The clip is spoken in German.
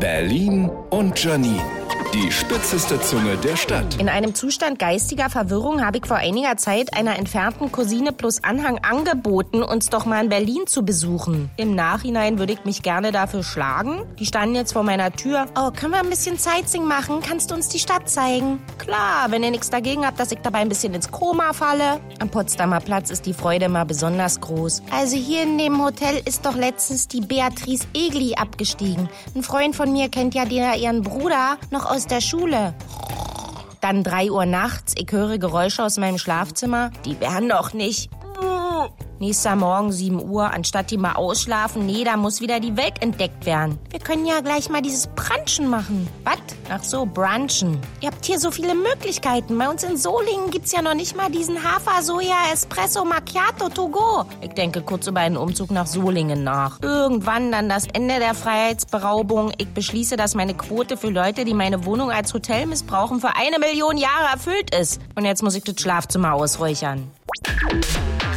Berlin und Janine. Die spitzeste Zunge der Stadt. In einem Zustand geistiger Verwirrung habe ich vor einiger Zeit einer entfernten Cousine plus Anhang angeboten, uns doch mal in Berlin zu besuchen. Im Nachhinein würde ich mich gerne dafür schlagen. Die standen jetzt vor meiner Tür. Oh, können wir ein bisschen Sightseeing machen? Kannst du uns die Stadt zeigen? Klar, wenn ihr nichts dagegen habt, dass ich dabei ein bisschen ins Koma falle. Am Potsdamer Platz ist die Freude mal besonders groß. Also hier in dem Hotel ist doch letztens die Beatrice Egli abgestiegen. Ein Freund von mir kennt ja den, ihren Bruder noch aus der Schule. Dann drei Uhr nachts, ich höre Geräusche aus meinem Schlafzimmer. Die wären doch nicht. Nächster Morgen 7 Uhr, anstatt die mal ausschlafen, nee, da muss wieder die Welt entdeckt werden. Wir können ja gleich mal dieses Brunchen machen. Was? Ach so, Brunchen. Ihr habt hier so viele Möglichkeiten. Bei uns in Solingen gibt's ja noch nicht mal diesen Hafer-Soja-Espresso Macchiato to go. Ich denke kurz über einen Umzug nach Solingen nach. Irgendwann dann das Ende der Freiheitsberaubung. Ich beschließe, dass meine Quote für Leute, die meine Wohnung als Hotel missbrauchen, für eine Million Jahre erfüllt ist. Und jetzt muss ich das Schlafzimmer ausräuchern.